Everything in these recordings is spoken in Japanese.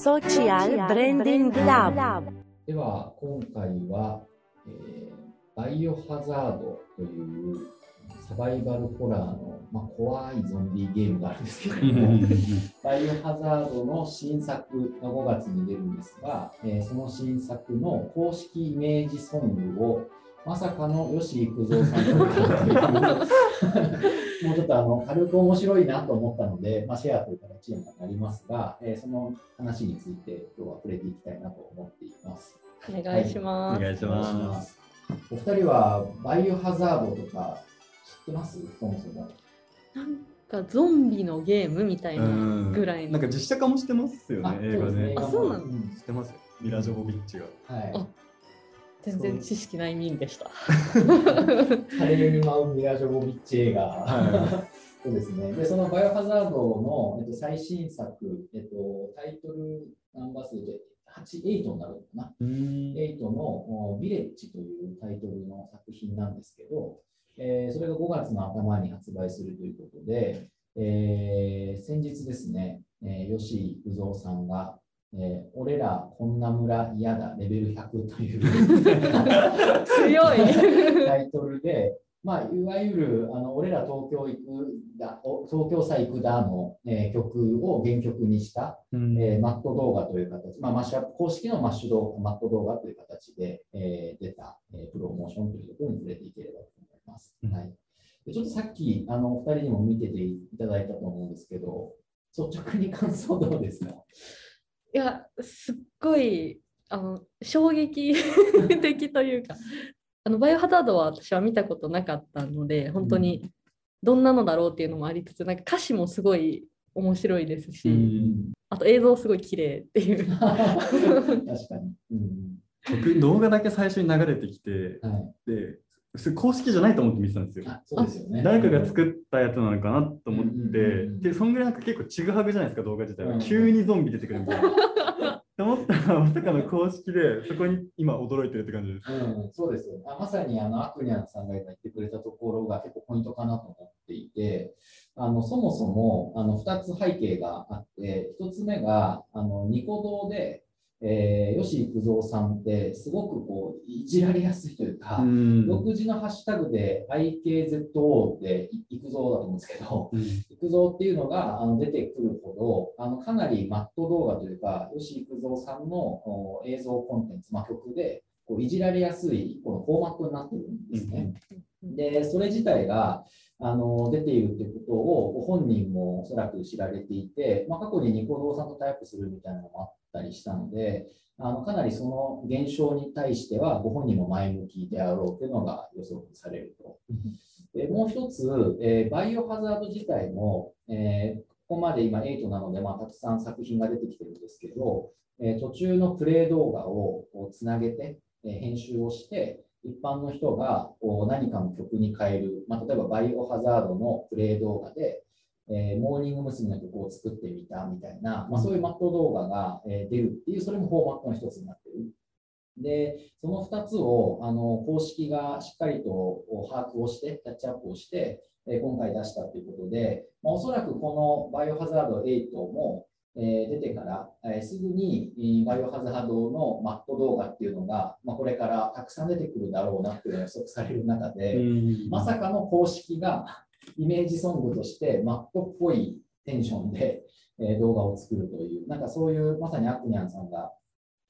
Social Branding Lab では今回は、えーバイオハザードというサバイバルホラーの、まあ、怖いゾンビゲームがあるんですけれどもバイオハザードの新作が5月に出るんですが、えーその新作の公式イメージソングをまさかの吉幾三さんが歌うというもうちょっとあの軽く面白いなと思ったので、まあ、シェアという形にはなりますが、えーその話について今日は触れていきたいなと思っています。お願いします。お願いしお願いしま。ますす。お二人はバイオハザードとか知ってます？そもそも。なんかゾンビのゲームみたいなぐらいの。なんか実写化もしてますよね、映画ね。あそうなのん知ってます？よ。ミラ・ジョボビッチが。はい。あ全然知識ない民でした。華麗に舞うミラ・ジョボビッチ映画。はそうですね。で、そのバイオハザードの、えっと、最新作、えっと、タイトルナンバー数で8、8になるのかな。うん。8のおヴィレッジというタイトルの作品なんですけど、えーそれが5月の頭に発売するということで、えー先日ですね、えー吉幾三さんが、えー俺らこんな村嫌だレベル100という。強い。タイトルで、まあ、いわゆるあの俺ら東京行くだおら東京さ行くだの、えー曲を原曲にした、うん。えー MAD 動画という形、まあ、マッシュアップ公式のマッシュ動画 MAD 動画という形で、えー出た、えープロモーションというところに触れていければと思います。うん。はい、でちょっとさっきあのお二人にも見てていただいたと思うんですけど、率直に感想どうですか？いや、すっごいあの衝撃 的というか、あのバイオハザードは私は見たことなかったので、本当にどんなのだろうっていうのもありつつ、なんか歌詞もすごい面白いですし、うんあと映像すごい綺麗っていう。確かに。うん僕、動画だけ最初に流れてきて、はい、で、公式じゃないと思って見てたんですよ。あそうですよね。誰かが作ったやつなのかなと思って、うんで、そんぐらいなんか結構ちぐはぐじゃないですか、動画自体は。うん急にゾンビ出てくるみたいな。と思ったら、まさかの公式で、そこに今驚いてるって感じです。うん、そうですよね。あまさにあのアクニャンさんが今言ってくれたところが結構ポイントかなと思っていて、あのそもそもあの2つ背景があって、1つ目があのニコ動で、えー、吉幾三さんってすごくこういじられやすいというか、うん。独自のハッシュタグで IKZO でい幾三だと思うんですけど、うん。幾三っていうのがあの出てくるほど、あのかなりマット動画というか、吉幾三さんのお映像コンテンツ、まあ、曲でこういじられやすいこのフォーマットになってるんですね。で、それ自体があの出ているということをご本人もおそらく知られていて、まあ、過去にニコ動さんとタイアップするみたいなのもあったりしたので、あのかなりその現象に対してはご本人も前向きであろうというのが予測されると。でもう一つ、えーバイオハザード自体も、えーここまで今8なので、まあ、たくさん作品が出てきてるんですけど、えー途中のプレイ動画をつなげて、えー編集をして、一般の人がこう何かの曲に変える、まあ、例えばバイオハザードのプレイ動画で、えーモーニング娘。の曲を作ってみたみたいな、まあ、そういうマット動画が、え出るっていう、それもフォーマットの一つになってる。で、その2つをあの公式がしっかりと把握をして、キャッチアップをして、え今回出したということで、まあ、おそらくこのバイオハザード8も、えー出てから、えーすぐにえーバイオハザードのマット動画っていうのが、まあ、これからたくさん出てくるだろうなっていうのが予測される中で、まさかの公式がイメージソングとしてマットっぽいテンションで、えー動画を作るという、なんかそういうまさにアクニャンさんが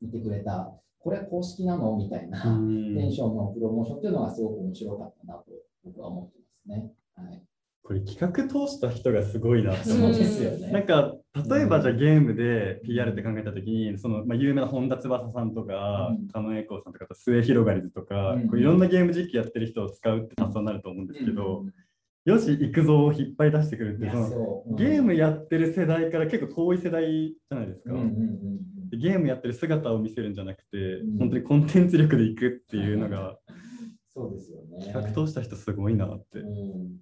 見てくれた、これ公式なのみたいな、テンションのプロモーションっていうのがすごく面白かったなと僕は思ってますね。はい、これ企画通した人がすごいなって思ってですよね。なんか例えばじゃあゲームで PR って考えたときにその、まあ、有名な本田翼さんとかうん。狩野英孝さんとか末広がりずとか、うん。こういろんなゲーム実況やってる人を使うって発想になると思うんですけど、うん。よし行くぞを引っ張り出してくるってそのゲームやってる世代から結構遠い世代じゃないですか。ゲームやってる姿を見せるんじゃなくて、うん。本当にコンテンツ力でいくっていうのが そうですよね。企画通した人すごいなって。うん。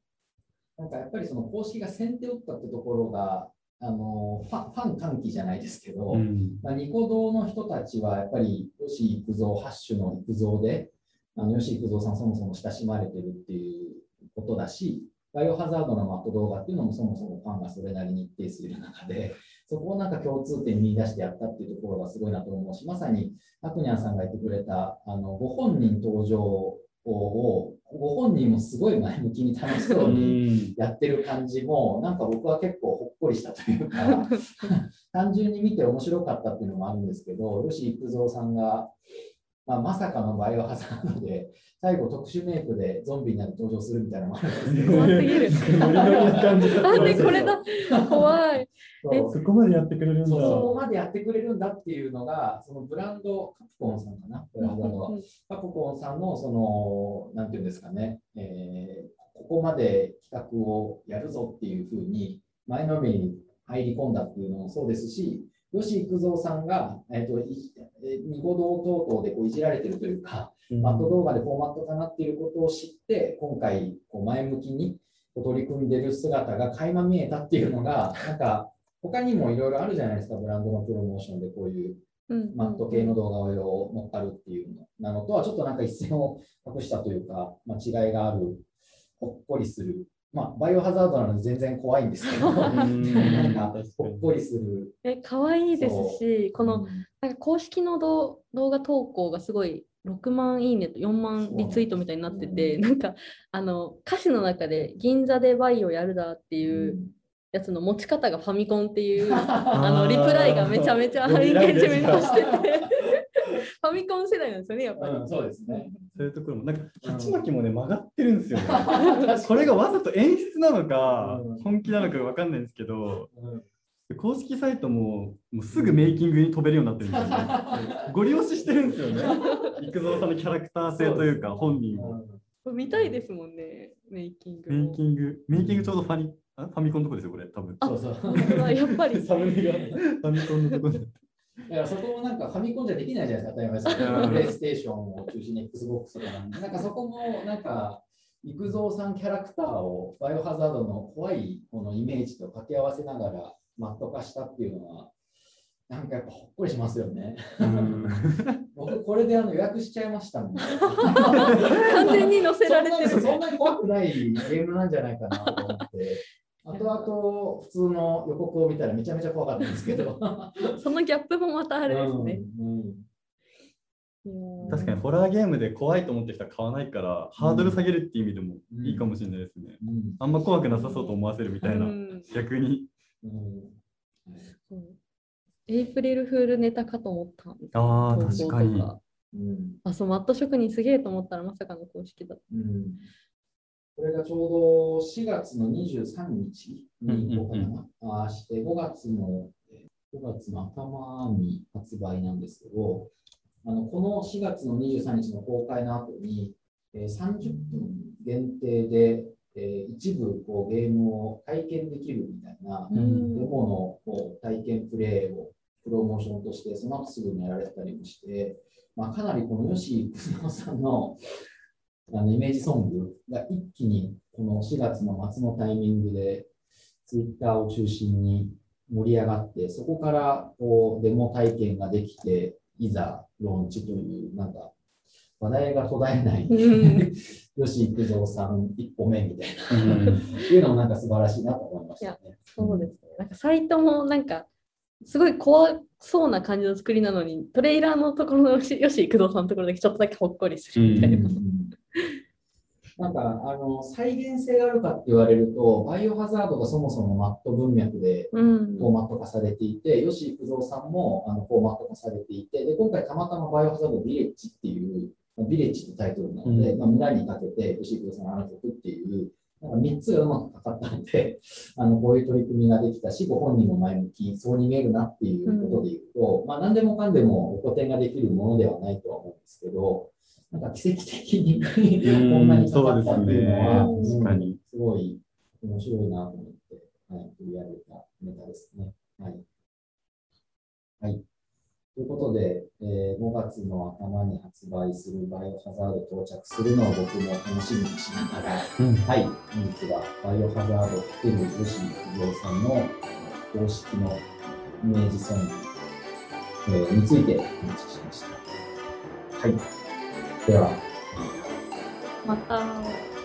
なんかやっぱりその公式が先手を打ったってところが、あのファンファン歓喜じゃないですけど、うん。まあ、ニコ動の人たちはやっぱり吉幾三、ハッシュの幾三で、あの吉幾三さんそもそも親しまれてるっていうことだし、バイオハザードのマット動画っていうのもそもそもファンがそれなりに一定数いる中で、そこをなんか共通点見出してやったっていうところがすごいなと思うし、まさにアクニャンさんが言ってくれた、あのご本人登場を、ご本人もすごい前向きに楽しそうにやってる感じも、なんか僕は結構ほっこりしたというか、単純に見て面白かったっていうのもあるんですけど、吉幾三さんが、まあ、まさかのバイオハザードで、最後特殊メイクでゾンビになって登場するみたいなのもあるんですけど。そう。そこまでやってくれるんだ。そうそこまでやってくれるんだっていうのが、そのブランド、カプコンさんかな、ブランドの。カプコンさんの、その、なんていうんですかね、えーここまで企画をやるぞっていうふうに、前のめりに入り込んだっていうのもそうですし、吉幾三さんが、えーといえーニコ動等々でこういじられてるというか、マット動画でフォーマットかなっていうことを知って、今回、こう前向きにこう取り組んでる姿が垣間見えたっていうのが、なんか、他にもいろいろあるじゃないですか、ブランドのプロモーションでこういううんマット系の動画を乗っかるっていうのなのとは、ちょっとなんか一線を隠したというか、まあ、違いがある、ほっこりする。まあ、バイオハザードなので全然怖いんですけど、なんかほっこりする。え可愛いですし、このうん。なんか公式の動動画投稿がすごい6万いいねと4万リツイートみたいになってて、うんなんかあの歌詞の中で銀座でバイオやるだっていうやつの持ち方がファミコンっていう あのリプライがめちゃめちゃエンゲージメントしてて。ファミコン世代なんですよねやっぱり。うんそうですね。そういうところも、なんか、鉢巻きもね、曲がってるんですよね。ここれがわざと演出なのかうん、本気なのかわかんないんですけど、うん公式サイトももうすぐメイキングに飛べるようになってるんですよね。ご利用ししてるんですよね。育三さんのキャラクター性というか、本人を。見たいですもんねメイキングメイも。キング、メイキングちょうどファニあファミコンのとこですよ、これ、多分。そうそう。やっぱりサムネがファミコンのとこで。だからそこもなんかファミコンじゃできないじゃないですか、当たり前ですけどうんプレイステーションを中心に XBOX とかなんで、なんかそこもなんか、育三さんキャラクターをバイオハザードの怖いこのイメージと掛け合わせながらマット化したっていうのは、なんかやっぱほっこりしますよね。僕、これであの予約しちゃいましたもん。完全に載せられてる。そんなに怖くないゲームなんじゃないかなと思って。あとあと、普通の予告を見たらめちゃめちゃ怖かったんですけど。そのギャップもまたあれですね。うんうんうん確かにホラーゲームで怖いと思ってる人は買わないから、ハードル下げるっていう意味でもいいかもしれないですね。うんあんま怖くなさそうと思わせるみたいな、うん逆に。エイプリルフールネタかと思った。ああ、確かに。あ、そう、マット職人すげえと思ったらまさかの公式だった。うんこれがちょうど4月の23日に行こうかな、して5月のえー5月の頭に発売なんですけど、あのこの4月の23日の公開の後に、えー30分限定で、えー一部こうゲームを体験できるみたいな、うん。デモのこう体験プレイをプロモーションとして、その後すぐにやられてたりもして、まあ、かなりこの吉幾三さんのあのイメージソングが一気にこの4月の末のタイミングでツイッターを中心に盛り上がって、そこからこうデモ体験ができて、いざローンチという、なんか話題が途絶えない、うん吉幾三さん一歩目みたいうんな、いうのもなんか素晴らしいなと思いましたね。そうですね。なんかサイトもなんか、すごい怖そうな感じの作りなのに、トレーラーのところのよし吉幾三さんのところだけちょっとだけほっこりするみたいな。なんかあの再現性があるかって言われると、バイオハザードがそもそもマット文脈でうん。フォーマット化されていて、吉幾三さんもあのフォーマット化されていて、で今回たまたまバイオハザードビレッジっていう、ビレッジってタイトルなので、うんまあ、村にかけて吉幾三さんのあの曲っていう、なんか3つがうまくかかったので、あのこういう取り組みができたし、ご本人も前向き、そうに見えるなっていうことで言うと、まあ何でもかんでもお古典ができるものではないとは思うんですけど、なんか奇跡的にこんなにかかったっていうのは、そうですね確かにすごい面白いなと思って、はい、取り上げたネタですね。はい。はい。ということで、えー5月の頭に発売するバイオハザード到着するのを僕も楽しみにしながら、うんはい、本日はバイオハザード×吉不動さんの公式のイメージソング、えーについてお話ししました。はい。では、また。